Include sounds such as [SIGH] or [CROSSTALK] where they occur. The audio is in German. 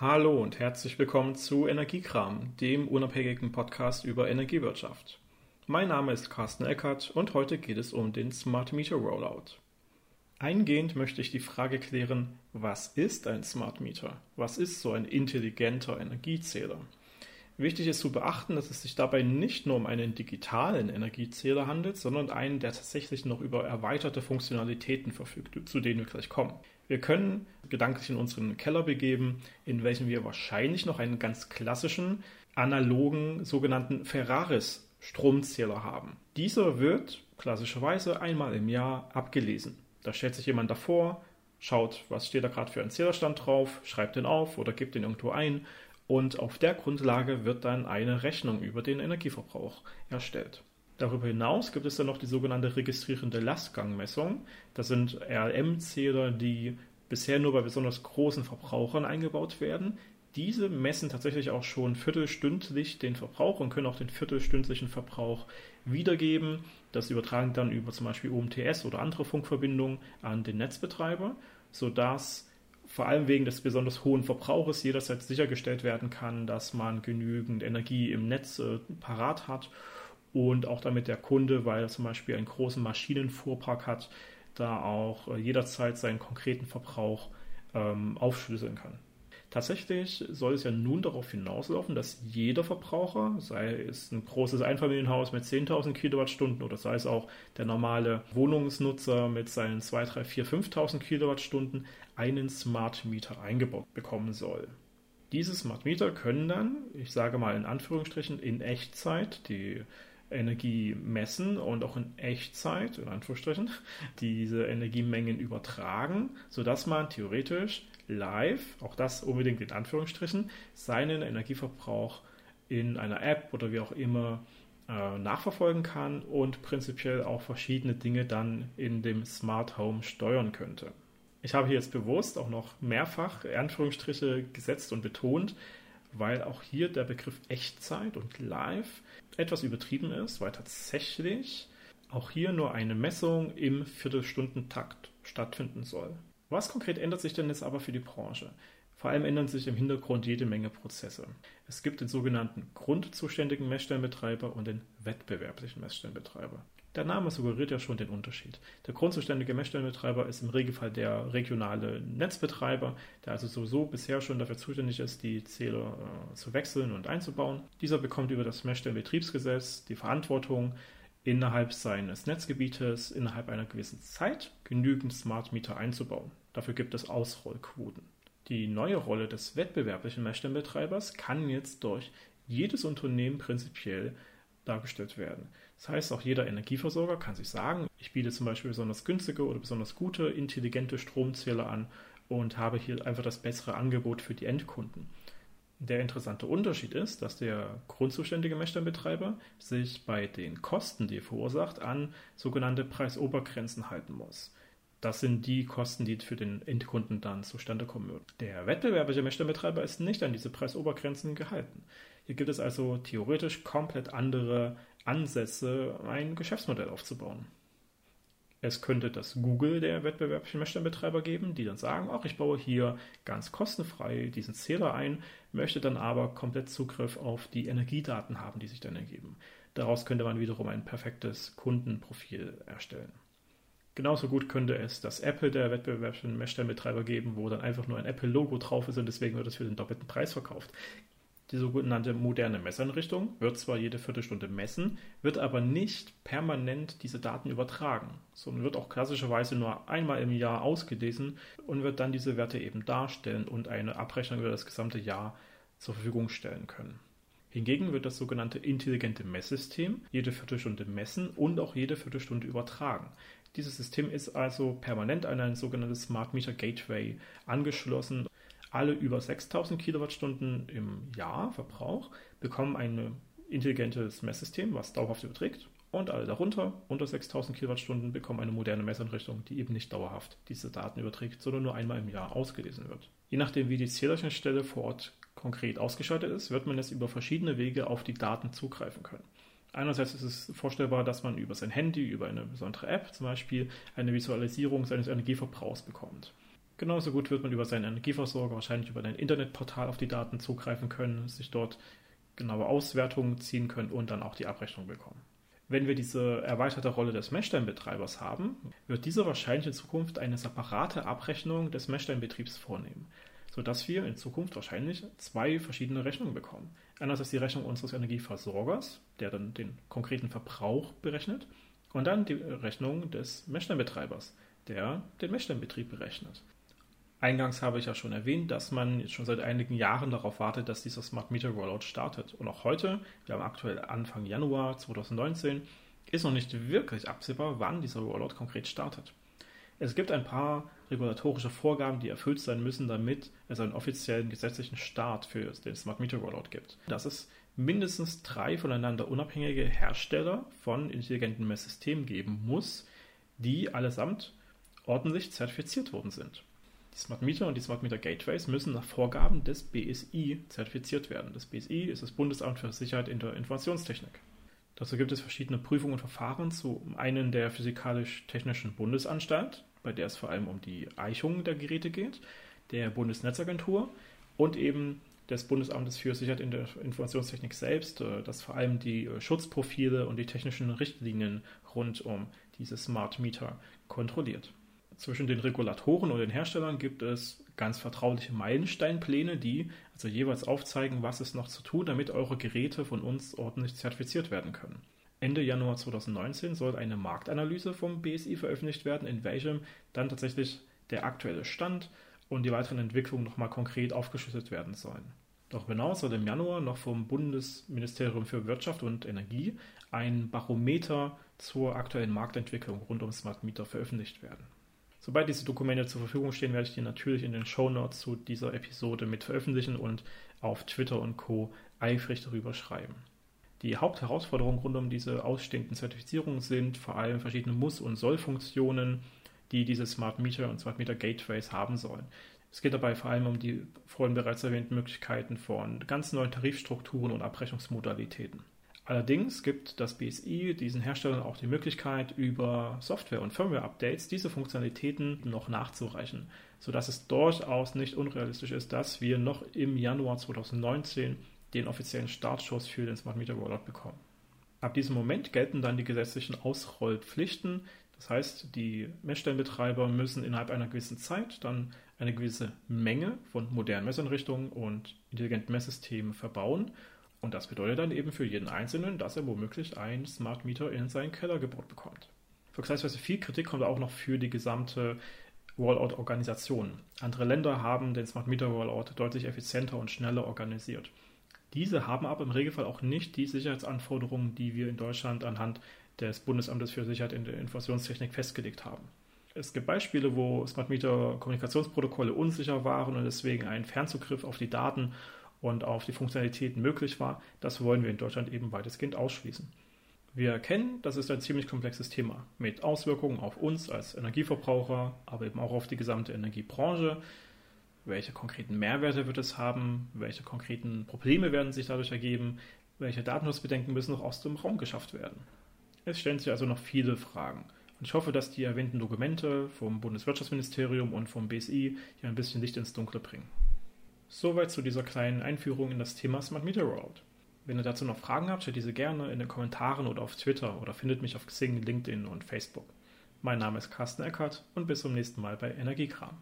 Hallo und herzlich willkommen zu Energiekram, dem unabhängigen Podcast über Energiewirtschaft. Mein Name ist Carsten Eckert und heute geht es um den Smart Meter Rollout. Eingehend möchte ich die Frage klären, was ist ein Smart Meter? Was ist so ein intelligenter Energiezähler? Wichtig ist zu beachten, dass es sich dabei nicht nur um einen digitalen Energiezähler handelt, sondern einen, der tatsächlich noch über erweiterte Funktionalitäten verfügt, zu denen wir gleich kommen. Wir können gedanklich in unseren Keller begeben, in welchem wir wahrscheinlich noch einen ganz klassischen, analogen, sogenannten Ferraris Stromzähler haben. Dieser wird klassischerweise einmal im Jahr abgelesen. Da stellt sich jemand davor, schaut, was steht da gerade für ein Zählerstand drauf, schreibt den auf oder gibt den irgendwo ein und auf der Grundlage wird dann eine Rechnung über den Energieverbrauch erstellt. Darüber hinaus gibt es dann noch die sogenannte registrierende Lastgangmessung. Das sind RLM-Zähler, die bisher nur bei besonders großen Verbrauchern eingebaut werden. Diese messen tatsächlich auch schon viertelstündlich den Verbrauch und können auch den viertelstündlichen Verbrauch wiedergeben. Das übertragen dann über zum Beispiel UMTS oder andere Funkverbindungen an den Netzbetreiber, sodass vor allem wegen des besonders hohen Verbrauches jederzeit sichergestellt werden kann, dass man genügend Energie im Netz äh, parat hat und auch damit der Kunde, weil er zum Beispiel einen großen Maschinenfuhrpark hat, da auch äh, jederzeit seinen konkreten Verbrauch ähm, aufschlüsseln kann. Tatsächlich soll es ja nun darauf hinauslaufen, dass jeder Verbraucher, sei es ein großes Einfamilienhaus mit 10.000 Kilowattstunden oder sei es auch der normale Wohnungsnutzer mit seinen 2, 3, 4, 5.000 Kilowattstunden, einen Smart Meter eingebaut bekommen soll. Diese Smart Meter können dann, ich sage mal in Anführungsstrichen, in Echtzeit die Energie messen und auch in Echtzeit, in Anführungsstrichen, [LAUGHS] diese Energiemengen übertragen, sodass man theoretisch live, auch das unbedingt in Anführungsstrichen, seinen Energieverbrauch in einer App oder wie auch immer äh, nachverfolgen kann und prinzipiell auch verschiedene Dinge dann in dem Smart Home steuern könnte. Ich habe hier jetzt bewusst auch noch mehrfach Anführungsstriche gesetzt und betont, weil auch hier der Begriff Echtzeit und Live etwas übertrieben ist, weil tatsächlich auch hier nur eine Messung im Viertelstundentakt stattfinden soll. Was konkret ändert sich denn jetzt aber für die Branche? Vor allem ändern sich im Hintergrund jede Menge Prozesse. Es gibt den sogenannten grundzuständigen Messstellenbetreiber und den wettbewerblichen Messstellenbetreiber. Der Name suggeriert ja schon den Unterschied. Der grundzuständige Messstellenbetreiber ist im Regelfall der regionale Netzbetreiber, der also sowieso bisher schon dafür zuständig ist, die Zähler äh, zu wechseln und einzubauen. Dieser bekommt über das Messstellenbetriebsgesetz die Verantwortung, innerhalb seines Netzgebietes innerhalb einer gewissen Zeit genügend Smart Meter einzubauen. Dafür gibt es Ausrollquoten. Die neue Rolle des wettbewerblichen Messstellenbetreibers kann jetzt durch jedes Unternehmen prinzipiell dargestellt werden. Das heißt, auch jeder Energieversorger kann sich sagen, ich biete zum Beispiel besonders günstige oder besonders gute, intelligente Stromzähler an und habe hier einfach das bessere Angebot für die Endkunden. Der interessante Unterschied ist, dass der grundzuständige Messstellenbetreiber sich bei den Kosten, die er verursacht, an sogenannte Preisobergrenzen halten muss. Das sind die Kosten, die für den Endkunden dann zustande kommen würden. Der wettbewerbliche Messstellenbetreiber ist nicht an diese Preisobergrenzen gehalten. Hier gibt es also theoretisch komplett andere Ansätze, ein Geschäftsmodell aufzubauen. Es könnte das Google der wettbewerblichen Messstellenbetreiber geben, die dann sagen, ach, ich baue hier ganz kostenfrei diesen Zähler ein, möchte dann aber komplett Zugriff auf die Energiedaten haben, die sich dann ergeben. Daraus könnte man wiederum ein perfektes Kundenprofil erstellen. Genauso gut könnte es das Apple der wettbewerblichen Messstellenbetreiber geben, wo dann einfach nur ein Apple-Logo drauf ist und deswegen wird es für den doppelten Preis verkauft. Die sogenannte moderne Messeinrichtung wird zwar jede Viertelstunde messen, wird aber nicht permanent diese Daten übertragen, sondern wird auch klassischerweise nur einmal im Jahr ausgelesen und wird dann diese Werte eben darstellen und eine Abrechnung über das gesamte Jahr zur Verfügung stellen können. Hingegen wird das sogenannte intelligente Messsystem jede Viertelstunde messen und auch jede Viertelstunde übertragen. Dieses System ist also permanent an ein sogenanntes Smart Meter Gateway angeschlossen alle über 6000 Kilowattstunden im Jahr Verbrauch bekommen ein intelligentes Messsystem, was dauerhaft überträgt. Und alle darunter, unter 6000 Kilowattstunden, bekommen eine moderne Messeinrichtung, die eben nicht dauerhaft diese Daten überträgt, sondern nur einmal im Jahr ausgelesen wird. Je nachdem, wie die Zählerchenstelle vor Ort konkret ausgeschaltet ist, wird man jetzt über verschiedene Wege auf die Daten zugreifen können. Einerseits ist es vorstellbar, dass man über sein Handy, über eine besondere App zum Beispiel, eine Visualisierung seines Energieverbrauchs bekommt. Genauso gut wird man über seinen Energieversorger wahrscheinlich über ein Internetportal auf die Daten zugreifen können, sich dort genaue Auswertungen ziehen können und dann auch die Abrechnung bekommen. Wenn wir diese erweiterte Rolle des Messsteinbetreibers haben, wird dieser wahrscheinlich in Zukunft eine separate Abrechnung des Messsteinbetriebs vornehmen, sodass wir in Zukunft wahrscheinlich zwei verschiedene Rechnungen bekommen. Einerseits die Rechnung unseres Energieversorgers, der dann den konkreten Verbrauch berechnet, und dann die Rechnung des Messsteinbetreibers, der den Messsteinbetrieb berechnet. Eingangs habe ich ja schon erwähnt, dass man jetzt schon seit einigen Jahren darauf wartet, dass dieser Smart Meter Rollout startet. Und auch heute, wir haben aktuell Anfang Januar 2019, ist noch nicht wirklich absehbar, wann dieser Rollout konkret startet. Es gibt ein paar regulatorische Vorgaben, die erfüllt sein müssen, damit es einen offiziellen gesetzlichen Start für den Smart Meter Rollout gibt. Dass es mindestens drei voneinander unabhängige Hersteller von intelligenten Messsystemen geben muss, die allesamt ordentlich zertifiziert worden sind. Die Smart Meter und die Smart Meter Gateways müssen nach Vorgaben des BSI zertifiziert werden. Das BSI ist das Bundesamt für Sicherheit in der Informationstechnik. Dazu gibt es verschiedene Prüfungen und Verfahren, zum einen der Physikalisch-Technischen Bundesanstalt, bei der es vor allem um die Eichung der Geräte geht, der Bundesnetzagentur und eben des Bundesamtes für Sicherheit in der Informationstechnik selbst, äh, das vor allem die äh, Schutzprofile und die technischen Richtlinien rund um diese Smart Meter kontrolliert zwischen den Regulatoren und den Herstellern gibt es ganz vertrauliche Meilensteinpläne, die also jeweils aufzeigen, was es noch zu tun, damit eure Geräte von uns ordentlich zertifiziert werden können. Ende Januar 2019 soll eine Marktanalyse vom BSI veröffentlicht werden, in welchem dann tatsächlich der aktuelle Stand und die weiteren Entwicklungen nochmal konkret aufgeschlüsselt werden sollen. Darüber hinaus soll im Januar noch vom Bundesministerium für Wirtschaft und Energie ein Barometer zur aktuellen Marktentwicklung rund um Smart Meter veröffentlicht werden. Sobald diese Dokumente zur Verfügung stehen, werde ich die natürlich in den Show Notes zu dieser Episode mit veröffentlichen und auf Twitter und Co. eifrig darüber schreiben. Die Hauptherausforderungen rund um diese ausstehenden Zertifizierungen sind vor allem verschiedene Muss- und Soll-Funktionen, die diese Smart Meter und Smart Meter Gateways haben sollen. Es geht dabei vor allem um die vorhin bereits erwähnten Möglichkeiten von ganz neuen Tarifstrukturen und Abrechnungsmodalitäten. Allerdings gibt das BSI diesen Herstellern auch die Möglichkeit, über Software- und Firmware-Updates diese Funktionalitäten noch nachzureichen, sodass es durchaus nicht unrealistisch ist, dass wir noch im Januar 2019 den offiziellen Startschuss für den Smart Meter Rollout bekommen. Ab diesem Moment gelten dann die gesetzlichen Ausrollpflichten. Das heißt, die Messstellenbetreiber müssen innerhalb einer gewissen Zeit dann eine gewisse Menge von modernen Messeinrichtungen und intelligenten Messsystemen verbauen und das bedeutet dann eben für jeden Einzelnen, dass er womöglich ein Smart Meter in seinen Keller gebaut bekommt. Vergleichsweise viel Kritik kommt auch noch für die gesamte Rollout-Organisation. Andere Länder haben den Smart Meter Rollout deutlich effizienter und schneller organisiert. Diese haben aber im Regelfall auch nicht die Sicherheitsanforderungen, die wir in Deutschland anhand des Bundesamtes für Sicherheit in der Informationstechnik festgelegt haben. Es gibt Beispiele, wo Smart Meter Kommunikationsprotokolle unsicher waren und deswegen ein Fernzugriff auf die Daten und auf die Funktionalitäten möglich war, das wollen wir in Deutschland eben weitestgehend ausschließen. Wir erkennen, das ist ein ziemlich komplexes Thema mit Auswirkungen auf uns als Energieverbraucher, aber eben auch auf die gesamte Energiebranche. Welche konkreten Mehrwerte wird es haben? Welche konkreten Probleme werden sich dadurch ergeben? Welche Datenschutzbedenken müssen noch aus dem Raum geschafft werden? Es stellen sich also noch viele Fragen. Und ich hoffe, dass die erwähnten Dokumente vom Bundeswirtschaftsministerium und vom BSI hier ein bisschen Licht ins Dunkle bringen. Soweit zu dieser kleinen Einführung in das Thema Smart Meter Rollout. Wenn ihr dazu noch Fragen habt, stellt diese gerne in den Kommentaren oder auf Twitter oder findet mich auf Xing, LinkedIn und Facebook. Mein Name ist Carsten Eckert und bis zum nächsten Mal bei Energiekram.